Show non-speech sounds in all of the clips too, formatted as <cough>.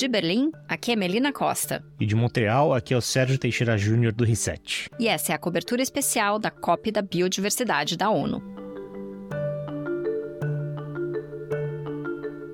De Berlim, aqui é Melina Costa. E de Montreal, aqui é o Sérgio Teixeira Júnior do Reset. E essa é a cobertura especial da COP da Biodiversidade da ONU.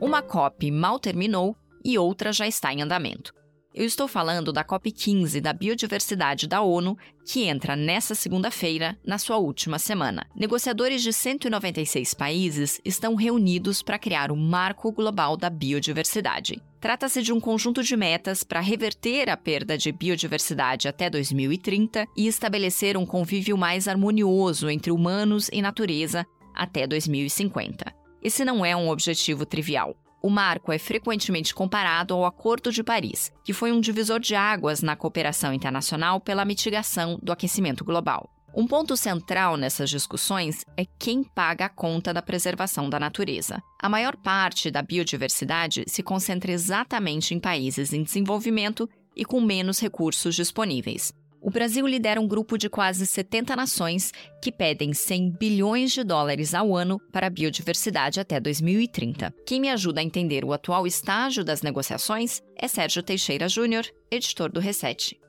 Uma COP mal terminou e outra já está em andamento. Eu estou falando da COP15 da Biodiversidade da ONU, que entra nesta segunda-feira, na sua última semana. Negociadores de 196 países estão reunidos para criar o Marco Global da Biodiversidade. Trata-se de um conjunto de metas para reverter a perda de biodiversidade até 2030 e estabelecer um convívio mais harmonioso entre humanos e natureza até 2050. Esse não é um objetivo trivial. O marco é frequentemente comparado ao Acordo de Paris, que foi um divisor de águas na cooperação internacional pela mitigação do aquecimento global. Um ponto central nessas discussões é quem paga a conta da preservação da natureza. A maior parte da biodiversidade se concentra exatamente em países em desenvolvimento e com menos recursos disponíveis. O Brasil lidera um grupo de quase 70 nações que pedem 100 bilhões de dólares ao ano para a biodiversidade até 2030. Quem me ajuda a entender o atual estágio das negociações é Sérgio Teixeira Júnior, editor do Reset.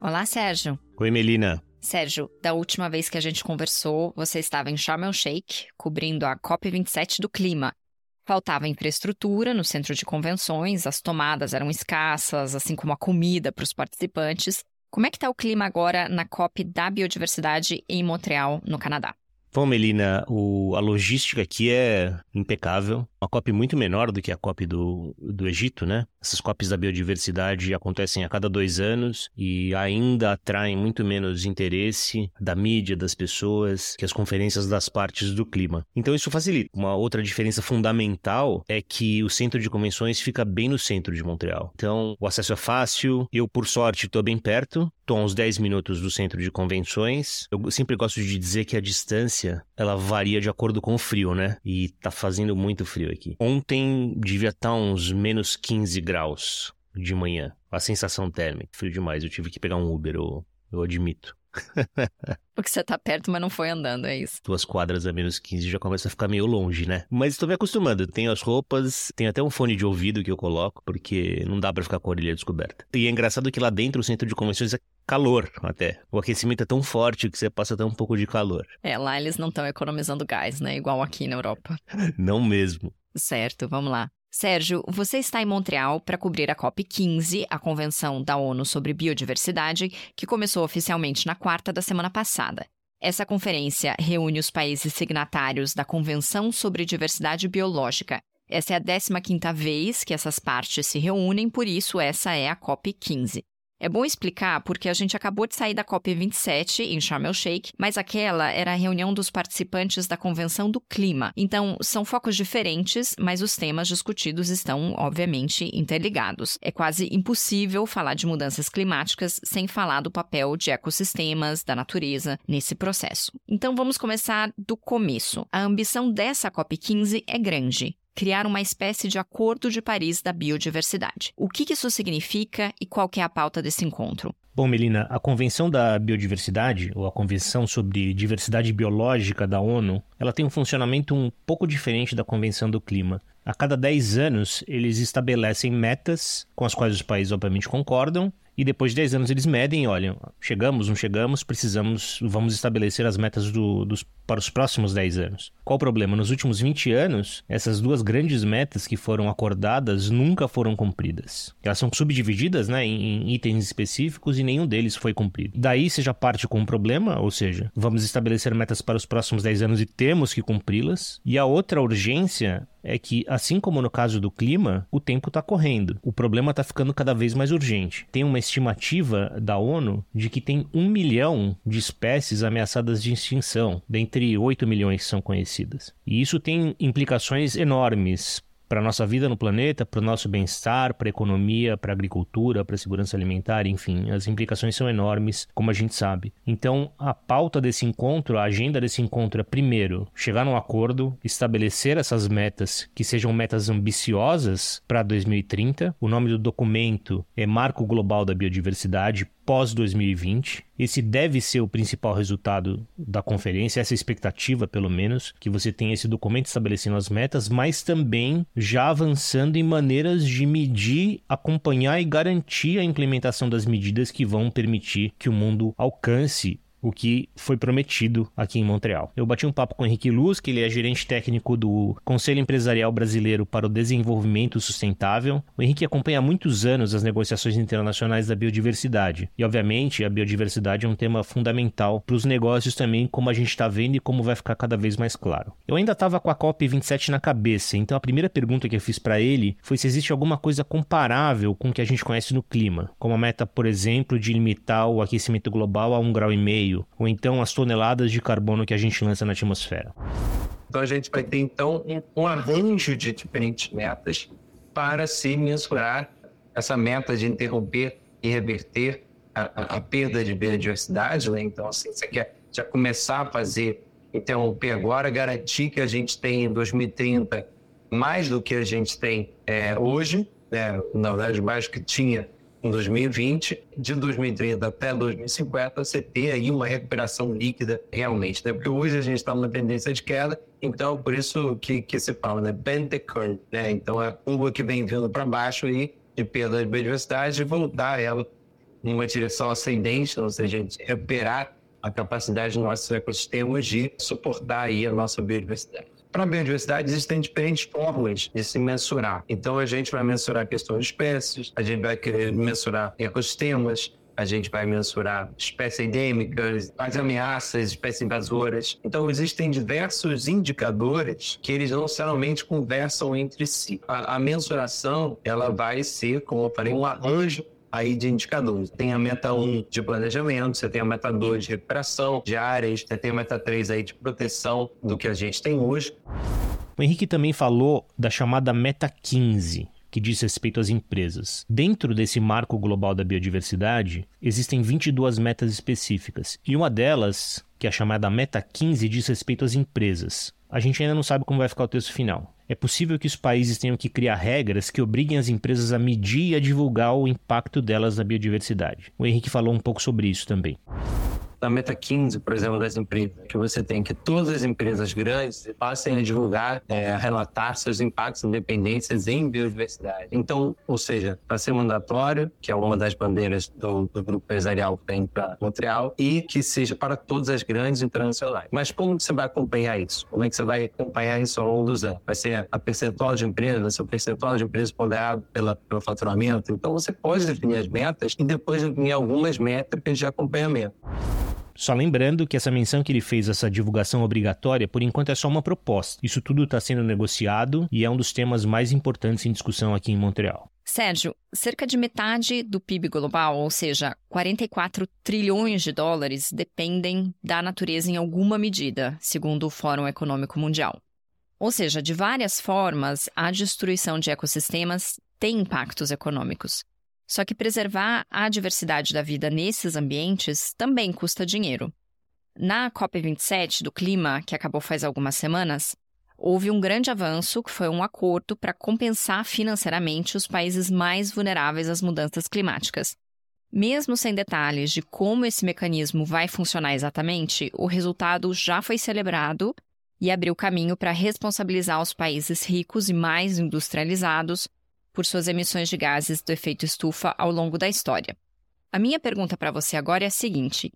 Olá, Sérgio. Oi, Melina. Sérgio, da última vez que a gente conversou, você estava em Sharm el Sheikh, cobrindo a COP27 do clima. Faltava infraestrutura no centro de convenções, as tomadas eram escassas, assim como a comida para os participantes. Como é que está o clima agora na COP da Biodiversidade em Montreal, no Canadá? Bom, Melina, o, a logística aqui é impecável. Uma COP muito menor do que a COP do, do Egito, né? Essas COPs da biodiversidade acontecem a cada dois anos e ainda atraem muito menos interesse da mídia, das pessoas, que as conferências das partes do clima. Então isso facilita. Uma outra diferença fundamental é que o centro de convenções fica bem no centro de Montreal. Então o acesso é fácil. Eu, por sorte, estou bem perto. Estou a uns 10 minutos do centro de convenções. Eu sempre gosto de dizer que a distância ela varia de acordo com o frio, né? E tá fazendo muito frio aqui. Ontem devia estar tá uns menos 15 graus de manhã. A sensação térmica. Frio demais. Eu tive que pegar um Uber, eu, eu admito. Porque você tá perto, mas não foi andando, é isso. Duas quadras a menos 15 já começa a ficar meio longe, né? Mas estou me acostumando. Tenho as roupas, tenho até um fone de ouvido que eu coloco, porque não dá para ficar com a orelha descoberta. E é engraçado que lá dentro o centro de convenções é calor até. O aquecimento é tão forte que você passa até um pouco de calor. É, lá eles não estão economizando gás, né? Igual aqui na Europa. <laughs> não mesmo. Certo, vamos lá. Sérgio, você está em Montreal para cobrir a COP15, a Convenção da ONU sobre Biodiversidade, que começou oficialmente na quarta da semana passada. Essa conferência reúne os países signatários da Convenção sobre Diversidade Biológica. Essa é a 15ª vez que essas partes se reúnem, por isso essa é a COP15. É bom explicar porque a gente acabou de sair da COP27 em Sharm el Sheikh, mas aquela era a reunião dos participantes da Convenção do Clima. Então, são focos diferentes, mas os temas discutidos estão, obviamente, interligados. É quase impossível falar de mudanças climáticas sem falar do papel de ecossistemas, da natureza, nesse processo. Então, vamos começar do começo. A ambição dessa COP15 é grande criar uma espécie de Acordo de Paris da Biodiversidade. O que isso significa e qual é a pauta desse encontro? Bom, Melina, a Convenção da Biodiversidade, ou a Convenção sobre Diversidade Biológica da ONU, ela tem um funcionamento um pouco diferente da Convenção do Clima. A cada 10 anos, eles estabelecem metas com as quais os países obviamente concordam e depois de 10 anos eles medem, olham, chegamos, não chegamos, precisamos, vamos estabelecer as metas do, dos, para os próximos 10 anos. Qual o problema? Nos últimos 20 anos, essas duas grandes metas que foram acordadas nunca foram cumpridas. Elas são subdivididas né, em, em itens específicos e nenhum deles foi cumprido. Daí seja parte com um problema, ou seja, vamos estabelecer metas para os próximos 10 anos e temos que cumpri-las. E a outra urgência é que, assim como no caso do clima, o tempo está correndo. O problema está ficando cada vez mais urgente. Tem uma estimativa da ONU de que tem um milhão de espécies ameaçadas de extinção, dentre 8 milhões são conhecidas. E isso tem implicações enormes para a nossa vida no planeta, para o nosso bem-estar, para a economia, para a agricultura, para a segurança alimentar, enfim, as implicações são enormes, como a gente sabe. Então, a pauta desse encontro, a agenda desse encontro é, primeiro, chegar num acordo, estabelecer essas metas que sejam metas ambiciosas para 2030. O nome do documento é Marco Global da Biodiversidade pós-2020. Esse deve ser o principal resultado da conferência, essa expectativa, pelo menos, que você tenha esse documento estabelecendo as metas, mas também já avançando em maneiras de medir, acompanhar e garantir a implementação das medidas que vão permitir que o mundo alcance o que foi prometido aqui em Montreal. Eu bati um papo com o Henrique Luz, que ele é gerente técnico do Conselho Empresarial Brasileiro para o Desenvolvimento Sustentável. O Henrique acompanha há muitos anos as negociações internacionais da biodiversidade. E, obviamente, a biodiversidade é um tema fundamental para os negócios também, como a gente está vendo e como vai ficar cada vez mais claro. Eu ainda estava com a COP27 na cabeça, então a primeira pergunta que eu fiz para ele foi se existe alguma coisa comparável com o que a gente conhece no clima, como a meta, por exemplo, de limitar o aquecimento global a um grau e meio ou então as toneladas de carbono que a gente lança na atmosfera. Então a gente vai ter então um arranjo de diferentes metas para se mensurar essa meta de interromper e reverter a, a, perda de biodiversidade. Né? Então, assim, você quer já começar a fazer, interromper agora, garantir que a gente tem em 2030 mais do que a gente tem é, hoje, né? na verdade, mais do que tinha em 2020, de 2030 até 2050, você ter aí uma recuperação líquida realmente, né? Porque hoje a gente está numa tendência de queda, então por isso que, que se fala, né? Bend the curve, né? Então a curva que vem vindo para baixo aí de perda de biodiversidade e voltar ela numa direção ascendente, ou seja, recuperar a capacidade dos nossos ecossistemas de suportar aí a nossa biodiversidade. Para a biodiversidade, existem diferentes formas de se mensurar. Então, a gente vai mensurar a questão de espécies, a gente vai querer mensurar ecossistemas, a gente vai mensurar espécies endêmicas, as ameaças, espécies invasoras. Então, existem diversos indicadores que eles não necessariamente conversam entre si. A, a mensuração, ela vai ser, como eu falei, um arranjo aí de indicadores. Tem a meta 1 de planejamento, você tem a meta 2 de recuperação de áreas, você tem a meta 3 aí de proteção do que a gente tem hoje. O Henrique também falou da chamada meta 15, que diz respeito às empresas. Dentro desse marco global da biodiversidade, existem 22 metas específicas, e uma delas, que é a chamada meta 15, diz respeito às empresas. A gente ainda não sabe como vai ficar o texto final. É possível que os países tenham que criar regras que obriguem as empresas a medir e a divulgar o impacto delas na biodiversidade. O Henrique falou um pouco sobre isso também da meta 15, por exemplo, das empresas, que você tem que todas as empresas grandes passem a divulgar, é, a relatar seus impactos e dependências em biodiversidade. Então, ou seja, para ser mandatório, que é uma das bandeiras do, do grupo empresarial que tem para Montreal, e que seja para todas as grandes internacionais. Mas como você vai acompanhar isso? Como é que você vai acompanhar isso ao longo dos anos? Vai ser a percentual de empresas, vai ser o percentual de empresas ponderado pela, pelo faturamento? Então, você pode definir as metas e depois definir algumas métricas de acompanhamento. Só lembrando que essa menção que ele fez, essa divulgação obrigatória, por enquanto é só uma proposta. Isso tudo está sendo negociado e é um dos temas mais importantes em discussão aqui em Montreal. Sérgio, cerca de metade do PIB global, ou seja, 44 trilhões de dólares, dependem da natureza em alguma medida, segundo o Fórum Econômico Mundial. Ou seja, de várias formas, a destruição de ecossistemas tem impactos econômicos. Só que preservar a diversidade da vida nesses ambientes também custa dinheiro. Na COP27 do clima, que acabou faz algumas semanas, houve um grande avanço, que foi um acordo para compensar financeiramente os países mais vulneráveis às mudanças climáticas. Mesmo sem detalhes de como esse mecanismo vai funcionar exatamente, o resultado já foi celebrado e abriu caminho para responsabilizar os países ricos e mais industrializados por suas emissões de gases do efeito estufa ao longo da história. A minha pergunta para você agora é a seguinte: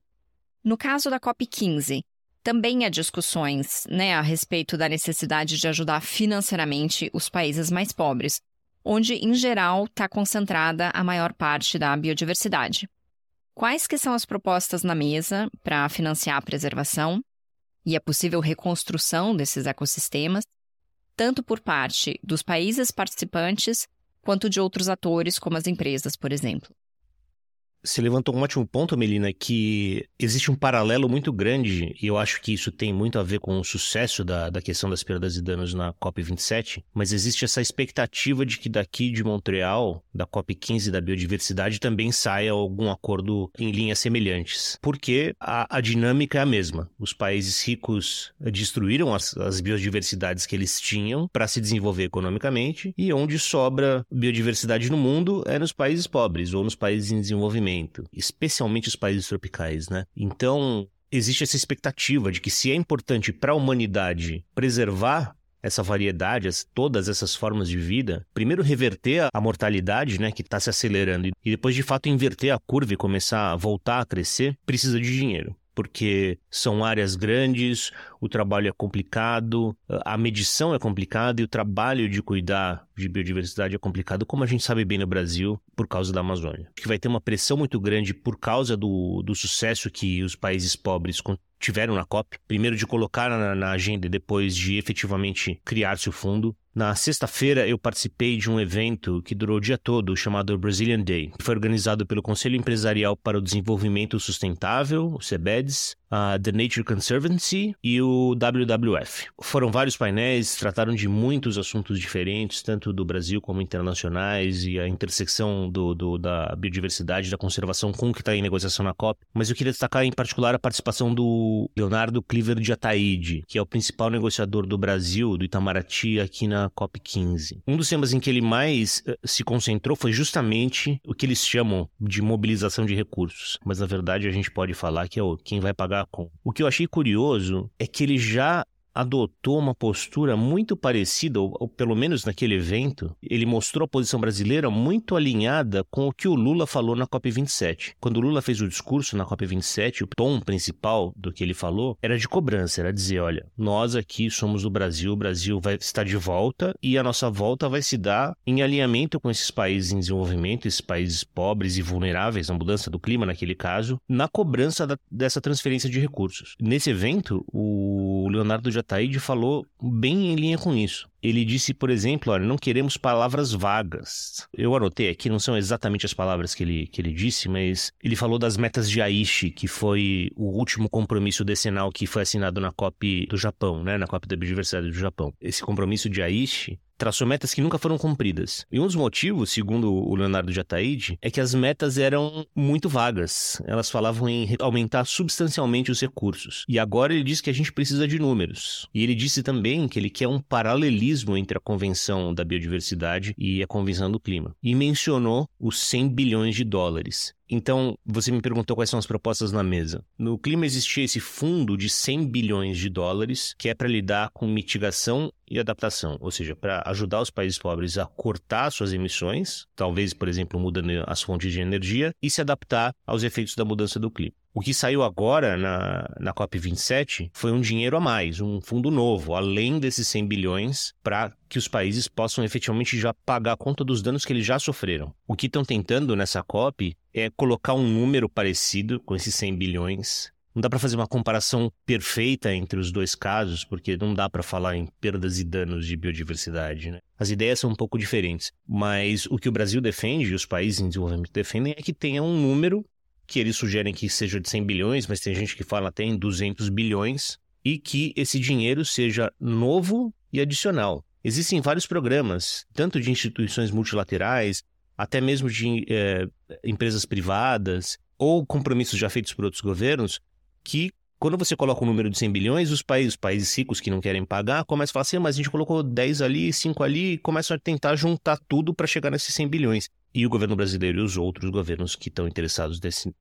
no caso da COP15, também há discussões né, a respeito da necessidade de ajudar financeiramente os países mais pobres, onde, em geral, está concentrada a maior parte da biodiversidade. Quais que são as propostas na mesa para financiar a preservação e a possível reconstrução desses ecossistemas, tanto por parte dos países participantes quanto de outros atores, como as empresas, por exemplo. Você levantou um ótimo ponto, Melina, que existe um paralelo muito grande, e eu acho que isso tem muito a ver com o sucesso da, da questão das perdas e danos na COP27, mas existe essa expectativa de que daqui de Montreal, da COP15 da biodiversidade, também saia algum acordo em linhas semelhantes. Porque a, a dinâmica é a mesma. Os países ricos destruíram as, as biodiversidades que eles tinham para se desenvolver economicamente, e onde sobra biodiversidade no mundo é nos países pobres ou nos países em desenvolvimento especialmente os países tropicais, né? Então, existe essa expectativa de que se é importante para a humanidade preservar essa variedade, todas essas formas de vida, primeiro reverter a mortalidade, né, que está se acelerando, e depois de fato inverter a curva e começar a voltar a crescer, precisa de dinheiro porque são áreas grandes, o trabalho é complicado, a medição é complicada e o trabalho de cuidar de biodiversidade é complicado, como a gente sabe bem no Brasil, por causa da Amazônia. Que vai ter uma pressão muito grande por causa do, do sucesso que os países pobres tiveram na COP. Primeiro de colocar na, na agenda e depois de efetivamente criar-se o fundo. Na sexta-feira, eu participei de um evento que durou o dia todo, chamado Brazilian Day, que foi organizado pelo Conselho Empresarial para o Desenvolvimento Sustentável, o CEBEDS, a The Nature Conservancy e o WWF. Foram vários painéis, trataram de muitos assuntos diferentes, tanto do Brasil como internacionais, e a intersecção do, do da biodiversidade, da conservação com o que está em negociação na COP. Mas eu queria destacar em particular a participação do Leonardo Cleaver de Ataíde, que é o principal negociador do Brasil, do Itamaraty, aqui na COP 15. Um dos temas em que ele mais uh, se concentrou foi justamente o que eles chamam de mobilização de recursos. Mas na verdade a gente pode falar que é o quem vai pagar com. O que eu achei curioso é que ele já adotou uma postura muito parecida, ou, ou, pelo menos naquele evento, ele mostrou a posição brasileira muito alinhada com o que o Lula falou na COP27. Quando o Lula fez o discurso na COP27, o tom principal do que ele falou era de cobrança, era dizer, olha, nós aqui somos o Brasil, o Brasil vai estar de volta e a nossa volta vai se dar em alinhamento com esses países em desenvolvimento, esses países pobres e vulneráveis, na mudança do clima naquele caso, na cobrança da, dessa transferência de recursos. Nesse evento, o Leonardo já Ataíde falou bem em linha com isso. Ele disse, por exemplo, olha, não queremos palavras vagas. Eu anotei aqui, não são exatamente as palavras que ele, que ele disse, mas ele falou das metas de Aichi, que foi o último compromisso decenal que foi assinado na COP do Japão, né, na COP da Biodiversidade do Japão. Esse compromisso de Aichi traçou metas que nunca foram cumpridas. E um dos motivos, segundo o Leonardo de Ataíde, é que as metas eram muito vagas. Elas falavam em aumentar substancialmente os recursos. E agora ele diz que a gente precisa de números. E ele disse também que ele quer um paralelismo entre a Convenção da Biodiversidade e a Convenção do Clima. E mencionou os 100 bilhões de dólares. Então, você me perguntou quais são as propostas na mesa. No clima existia esse fundo de 100 bilhões de dólares que é para lidar com mitigação e adaptação, ou seja, para ajudar os países pobres a cortar suas emissões, talvez, por exemplo, mudando as fontes de energia, e se adaptar aos efeitos da mudança do clima. O que saiu agora na, na COP27 foi um dinheiro a mais, um fundo novo, além desses 100 bilhões, para que os países possam efetivamente já pagar a conta dos danos que eles já sofreram. O que estão tentando nessa COP é colocar um número parecido com esses 100 bilhões não dá para fazer uma comparação perfeita entre os dois casos, porque não dá para falar em perdas e danos de biodiversidade. Né? As ideias são um pouco diferentes, mas o que o Brasil defende e os países em desenvolvimento defendem é que tenha um número que eles sugerem que seja de 100 bilhões, mas tem gente que fala até em 200 bilhões, e que esse dinheiro seja novo e adicional. Existem vários programas, tanto de instituições multilaterais, até mesmo de é, empresas privadas, ou compromissos já feitos por outros governos, que quando você coloca um número de 100 bilhões, os países, os países ricos que não querem pagar começam a falar assim, ah, mas a gente colocou 10 ali, 5 ali, e começam a tentar juntar tudo para chegar nesses 100 bilhões. E o governo brasileiro e os outros governos que estão interessados desse,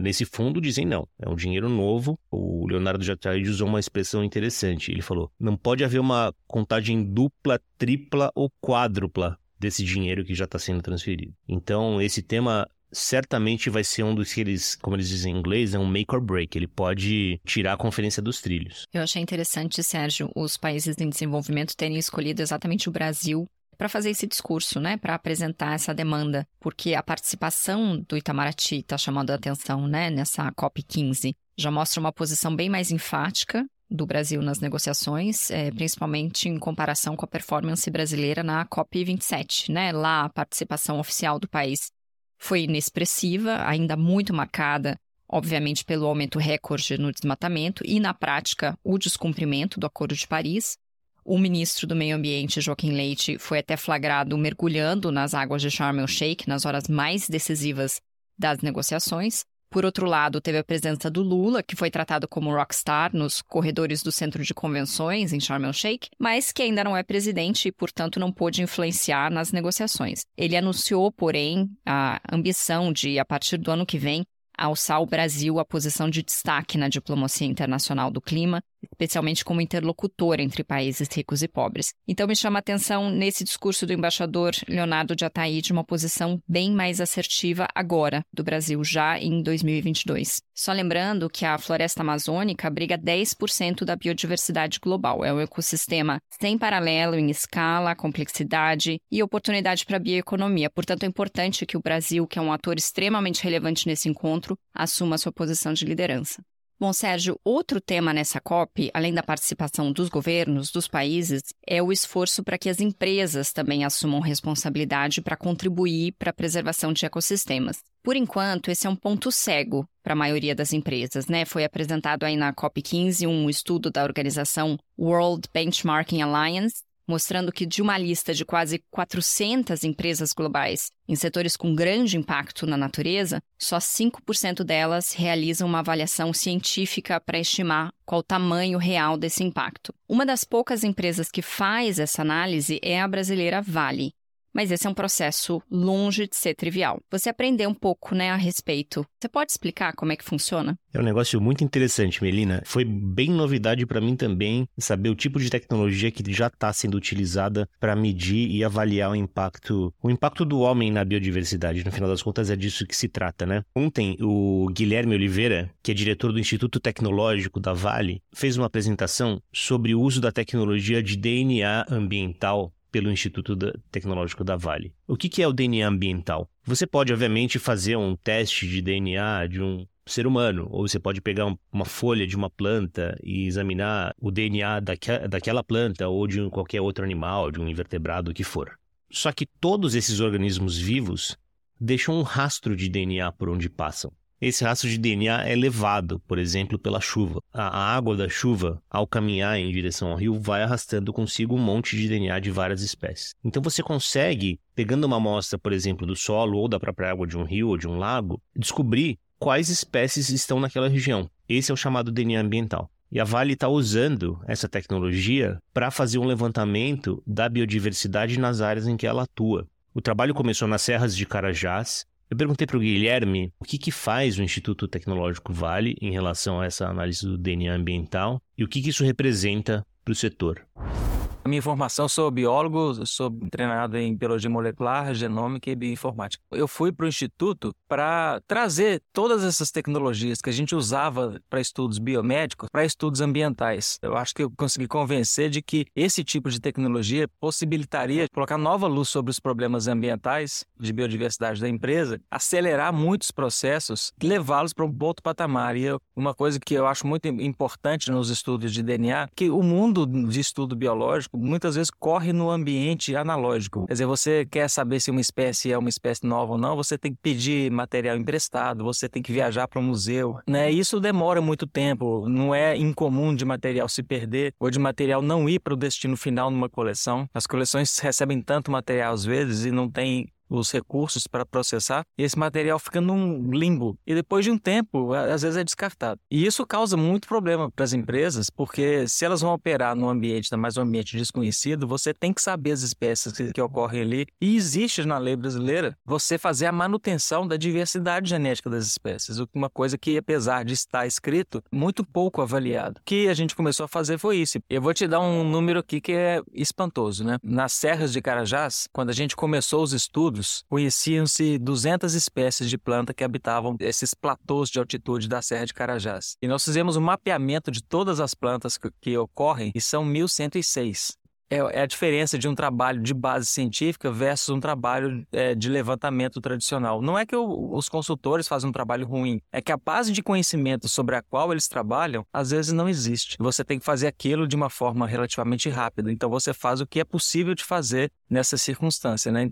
nesse fundo dizem não, é um dinheiro novo. O Leonardo Jataide usou uma expressão interessante. Ele falou: não pode haver uma contagem dupla, tripla ou quádrupla desse dinheiro que já está sendo transferido. Então, esse tema certamente vai ser um dos que eles, como eles dizem em inglês, é um make or break. Ele pode tirar a conferência dos trilhos. Eu achei interessante, Sérgio, os países em desenvolvimento terem escolhido exatamente o Brasil para fazer esse discurso, né, para apresentar essa demanda, porque a participação do Itamaraty está chamando a atenção, né, nessa COP 15, já mostra uma posição bem mais enfática do Brasil nas negociações, é, principalmente em comparação com a performance brasileira na COP 27, né? Lá a participação oficial do país foi inexpressiva, ainda muito marcada, obviamente, pelo aumento recorde no desmatamento e, na prática, o descumprimento do Acordo de Paris. O ministro do Meio Ambiente, Joaquim Leite, foi até flagrado mergulhando nas águas de Sharm el-Sheikh nas horas mais decisivas das negociações. Por outro lado, teve a presença do Lula, que foi tratado como rockstar nos corredores do Centro de Convenções em Sharm el-Sheikh, mas que ainda não é presidente e, portanto, não pôde influenciar nas negociações. Ele anunciou, porém, a ambição de, a partir do ano que vem, alçar o Brasil à posição de destaque na diplomacia internacional do clima, especialmente como interlocutor entre países ricos e pobres. Então me chama a atenção nesse discurso do embaixador Leonardo de Ataíde uma posição bem mais assertiva agora do Brasil, já em 2022. Só lembrando que a floresta amazônica abriga 10% da biodiversidade global. É um ecossistema sem paralelo em escala, complexidade e oportunidade para a bioeconomia. Portanto, é importante que o Brasil, que é um ator extremamente relevante nesse encontro, assuma sua posição de liderança. Bom, Sérgio, outro tema nessa COP, além da participação dos governos, dos países, é o esforço para que as empresas também assumam responsabilidade para contribuir para a preservação de ecossistemas. Por enquanto, esse é um ponto cego para a maioria das empresas, né? Foi apresentado aí na COP15 um estudo da organização World Benchmarking Alliance, mostrando que de uma lista de quase 400 empresas globais em setores com grande impacto na natureza, só 5% delas realizam uma avaliação científica para estimar qual o tamanho real desse impacto. Uma das poucas empresas que faz essa análise é a brasileira Vale, mas esse é um processo longe de ser trivial. Você aprendeu um pouco, né, a respeito. Você pode explicar como é que funciona? É um negócio muito interessante, Melina. Foi bem novidade para mim também saber o tipo de tecnologia que já está sendo utilizada para medir e avaliar o impacto, o impacto do homem na biodiversidade. No final das contas, é disso que se trata, né? Ontem, o Guilherme Oliveira, que é diretor do Instituto Tecnológico da Vale, fez uma apresentação sobre o uso da tecnologia de DNA ambiental pelo Instituto Tecnológico da Vale. O que é o DNA ambiental? Você pode, obviamente, fazer um teste de DNA de um ser humano, ou você pode pegar uma folha de uma planta e examinar o DNA daquela planta ou de qualquer outro animal, de um invertebrado, o que for. Só que todos esses organismos vivos deixam um rastro de DNA por onde passam. Esse rastro de DNA é levado, por exemplo, pela chuva. A água da chuva, ao caminhar em direção ao rio, vai arrastando consigo um monte de DNA de várias espécies. Então você consegue, pegando uma amostra, por exemplo, do solo ou da própria água de um rio ou de um lago, descobrir quais espécies estão naquela região. Esse é o chamado DNA ambiental. E a Vale está usando essa tecnologia para fazer um levantamento da biodiversidade nas áreas em que ela atua. O trabalho começou nas serras de Carajás eu perguntei para o Guilherme o que, que faz o Instituto Tecnológico Vale em relação a essa análise do DNA ambiental e o que, que isso representa para o setor. Minha formação, sou biólogo, sou treinado em biologia molecular, genômica e bioinformática. Eu fui para o instituto para trazer todas essas tecnologias que a gente usava para estudos biomédicos para estudos ambientais. Eu acho que eu consegui convencer de que esse tipo de tecnologia possibilitaria colocar nova luz sobre os problemas ambientais de biodiversidade da empresa, acelerar muitos processos levá-los para um outro patamar. E eu, uma coisa que eu acho muito importante nos estudos de DNA, que o mundo de estudo biológico muitas vezes corre no ambiente analógico. Quer dizer, você quer saber se uma espécie é uma espécie nova ou não, você tem que pedir material emprestado, você tem que viajar para um museu, né? Isso demora muito tempo, não é incomum de material se perder ou de material não ir para o destino final numa coleção. As coleções recebem tanto material às vezes e não tem os recursos para processar, e esse material fica num limbo. E depois de um tempo, às vezes é descartado. E isso causa muito problema para as empresas, porque se elas vão operar num ambiente, mais um ambiente desconhecido, você tem que saber as espécies que, que ocorrem ali. E existe na lei brasileira você fazer a manutenção da diversidade genética das espécies, uma coisa que, apesar de estar escrito, muito pouco avaliado. O que a gente começou a fazer foi isso. Eu vou te dar um número aqui que é espantoso, né? Nas serras de Carajás, quando a gente começou os estudos, conheciam-se 200 espécies de planta que habitavam esses platôs de altitude da Serra de Carajás. E nós fizemos um mapeamento de todas as plantas que, que ocorrem e são 1106 é, é a diferença de um trabalho de base científica versus um trabalho é, de levantamento tradicional. Não é que o, os consultores fazem um trabalho ruim, é que a base de conhecimento sobre a qual eles trabalham às vezes não existe. Você tem que fazer aquilo de uma forma relativamente rápida. Então você faz o que é possível de fazer nessa circunstância, né?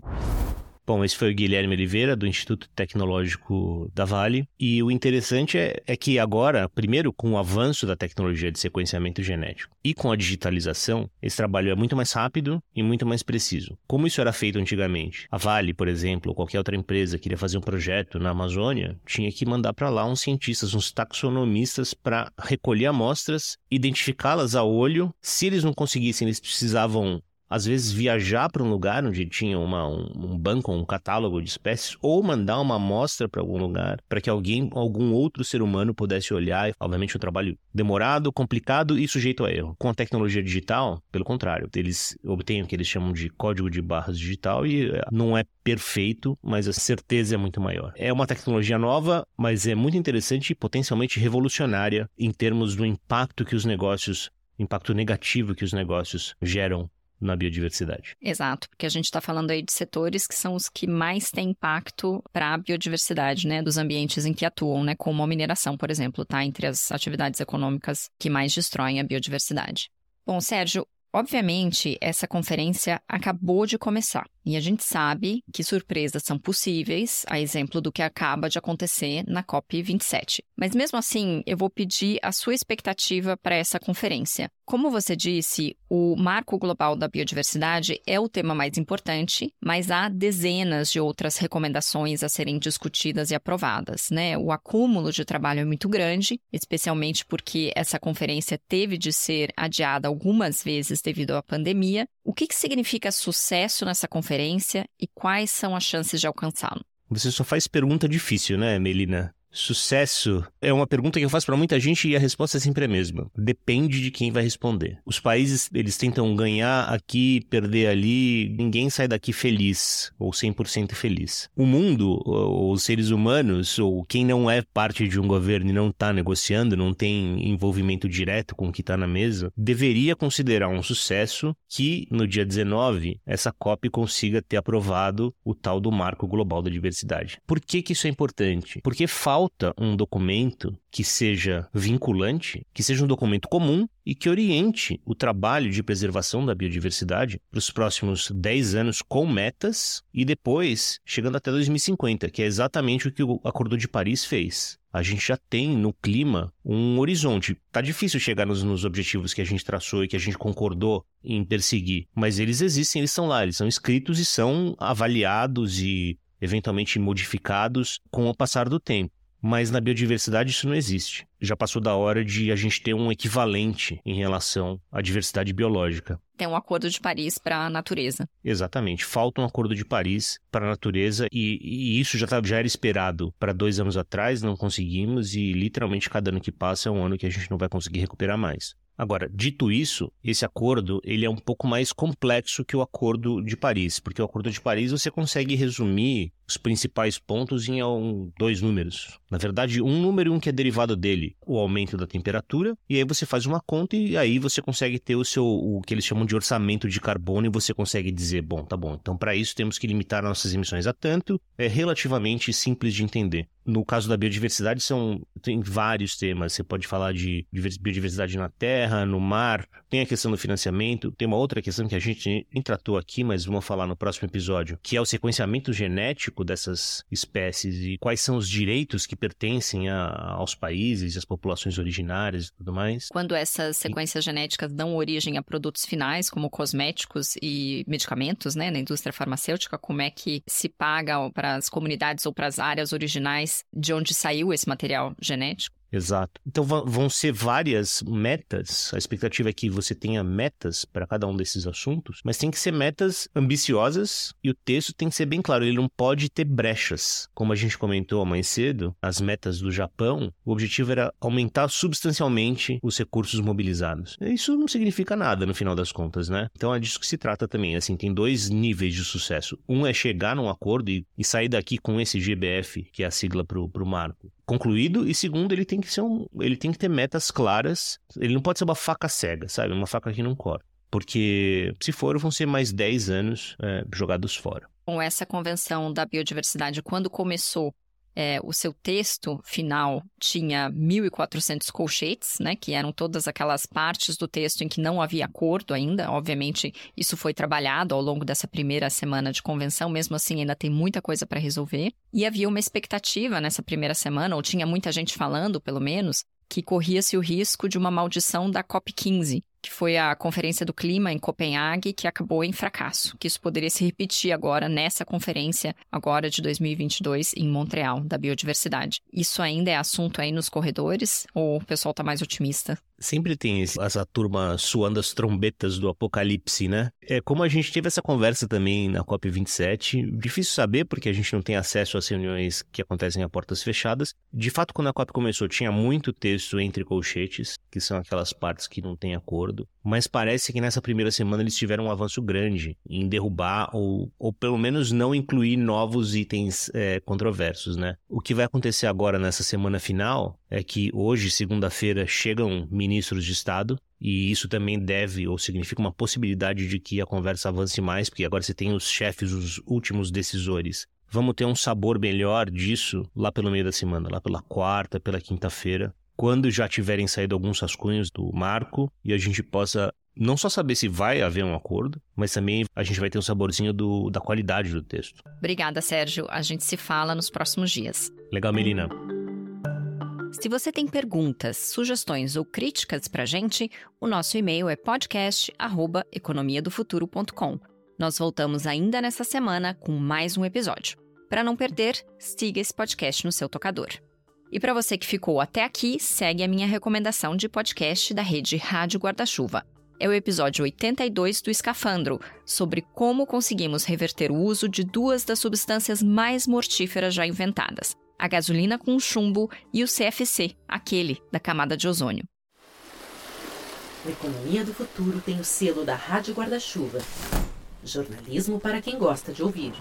Bom, esse foi o Guilherme Oliveira, do Instituto Tecnológico da Vale. E o interessante é, é, que agora, primeiro, com o avanço da tecnologia de sequenciamento genético e com a digitalização, esse trabalho é muito mais rápido e muito mais preciso. Como isso era feito antigamente? A Vale, por exemplo, ou qualquer outra empresa queria fazer um projeto na Amazônia, tinha que mandar para lá uns cientistas, uns taxonomistas, para recolher amostras, identificá-las a olho. Se eles não conseguissem, eles precisavam às vezes viajar para um lugar onde tinha uma, um, um, banco, um catálogo de espécies, ou mandar uma amostra para algum lugar para que alguém, algum outro ser humano pudesse olhar. Obviamente, um trabalho demorado, complicado e sujeito a erro. Com a tecnologia digital, pelo contrário, eles obtêm o que eles chamam de código de barras digital e eh, não é perfeito, mas a certeza é muito maior. É uma tecnologia nova, mas é muito interessante e potencialmente revolucionária em termos do impacto que os negócios impacto negativo que os negócios geram na biodiversidade. Exato, porque a gente está falando aí de setores que são os que mais têm impacto para a biodiversidade, né, dos ambientes em que atuam, né, como a mineração, por exemplo, está entre as atividades econômicas que mais destroem a biodiversidade. Bom, Sérgio, obviamente essa conferência acabou de começar. E a gente sabe que surpresas são possíveis, a exemplo do que acaba de acontecer na COP27. Mas mesmo assim, eu vou pedir a sua expectativa para essa conferência. Como você disse, o Marco Global da Biodiversidade é o tema mais importante, mas há dezenas de outras recomendações a serem discutidas e aprovadas, né? O acúmulo de trabalho é muito grande, especialmente porque essa conferência teve de ser adiada algumas vezes devido à pandemia. O que, que significa sucesso nessa conferência? e quais são as chances de alcançá-lo? Você só faz pergunta difícil, né, Melina? Sucesso é uma pergunta que eu faço para muita gente e a resposta é sempre a mesma. Depende de quem vai responder. Os países, eles tentam ganhar aqui, perder ali, ninguém sai daqui feliz ou 100% feliz. O mundo, os seres humanos, ou quem não é parte de um governo e não está negociando, não tem envolvimento direto com o que está na mesa, deveria considerar um sucesso que no dia 19 essa COP consiga ter aprovado o tal do Marco Global da Diversidade. Por que que isso é importante? Porque falta falta um documento que seja vinculante, que seja um documento comum e que oriente o trabalho de preservação da biodiversidade para os próximos 10 anos com metas e depois chegando até 2050, que é exatamente o que o Acordo de Paris fez. A gente já tem no clima um horizonte. Tá difícil chegar nos, nos, objetivos que a gente traçou e que a gente concordou em perseguir, mas eles existem, eles são lá, eles são escritos e são avaliados e eventualmente modificados com o passar do tempo. Mas na biodiversidade isso não existe. Já passou da hora de a gente ter um equivalente em relação à diversidade biológica. Tem um acordo de Paris para a natureza. Exatamente. Falta um acordo de Paris para a natureza e, e isso já, tá, já era esperado para dois anos atrás, não conseguimos e literalmente cada ano que passa é um ano que a gente não vai conseguir recuperar mais. Agora, dito isso, esse acordo ele é um pouco mais complexo que o Acordo de Paris, porque o Acordo de Paris você consegue resumir os principais pontos em dois números. Na verdade, um número e um que é derivado dele, o aumento da temperatura, e aí você faz uma conta e aí você consegue ter o seu o que eles chamam de orçamento de carbono e você consegue dizer, bom, tá bom, então para isso temos que limitar nossas emissões a tanto, é relativamente simples de entender. No caso da biodiversidade, são tem vários temas. Você pode falar de biodiversidade na terra, no mar, tem a questão do financiamento, tem uma outra questão que a gente nem tratou aqui, mas vamos falar no próximo episódio, que é o sequenciamento genético dessas espécies e quais são os direitos que pertencem a, aos países, às populações originárias e tudo mais. Quando essas sequências e... genéticas dão origem a produtos finais, como cosméticos e medicamentos, né, na indústria farmacêutica, como é que se paga para as comunidades ou para as áreas originais de onde saiu esse material genético. Exato. Então vão ser várias metas. A expectativa é que você tenha metas para cada um desses assuntos, mas tem que ser metas ambiciosas e o texto tem que ser bem claro. Ele não pode ter brechas. Como a gente comentou mais cedo, as metas do Japão, o objetivo era aumentar substancialmente os recursos mobilizados. Isso não significa nada no final das contas, né? Então é disso que se trata também. Assim, tem dois níveis de sucesso. Um é chegar num acordo e, e sair daqui com esse GBF, que é a sigla para o marco concluído e segundo ele tem que ser um, ele tem que ter metas claras. Ele não pode ser uma faca cega, sabe? Uma faca que não corta. Porque se for, vão ser mais 10 anos é, jogados fora. Com essa convenção da biodiversidade, quando começou, é, o seu texto final tinha 1.400 colchetes, né, que eram todas aquelas partes do texto em que não havia acordo ainda. Obviamente, isso foi trabalhado ao longo dessa primeira semana de convenção, mesmo assim, ainda tem muita coisa para resolver. E havia uma expectativa nessa primeira semana, ou tinha muita gente falando, pelo menos, que corria-se o risco de uma maldição da COP15, que foi a Conferência do Clima em Copenhague, que acabou em fracasso, que isso poderia se repetir agora nessa conferência, agora de 2022, em Montreal, da biodiversidade. Isso ainda é assunto aí nos corredores, ou o pessoal está mais otimista? Sempre tem essa turma suando as trombetas do apocalipse, né? É como a gente teve essa conversa também na COP27. Difícil saber, porque a gente não tem acesso às reuniões que acontecem a portas fechadas. De fato, quando a COP começou, tinha muito texto entre colchetes, que são aquelas partes que não têm acordo. Mas parece que nessa primeira semana eles tiveram um avanço grande em derrubar ou, ou pelo menos não incluir novos itens é, controversos, né? O que vai acontecer agora nessa semana final é que hoje, segunda-feira, chegam ministros de Estado e isso também deve ou significa uma possibilidade de que a conversa avance mais, porque agora você tem os chefes, os últimos decisores. Vamos ter um sabor melhor disso lá pelo meio da semana, lá pela quarta, pela quinta-feira, quando já tiverem saído alguns rascunhos do marco e a gente possa não só saber se vai haver um acordo, mas também a gente vai ter um saborzinho do, da qualidade do texto. Obrigada, Sérgio. A gente se fala nos próximos dias. Legal, Melina. Se você tem perguntas, sugestões ou críticas para gente, o nosso e-mail é podcast@economiadofuturo.com. Nós voltamos ainda nessa semana com mais um episódio. Para não perder, siga esse podcast no seu tocador. E para você que ficou até aqui, segue a minha recomendação de podcast da rede Rádio Guarda-Chuva. É o episódio 82 do Escafandro, sobre como conseguimos reverter o uso de duas das substâncias mais mortíferas já inventadas, a gasolina com chumbo e o CFC, aquele da camada de ozônio. A Economia do Futuro tem o selo da Rádio Guarda-Chuva. Jornalismo para quem gosta de ouvir.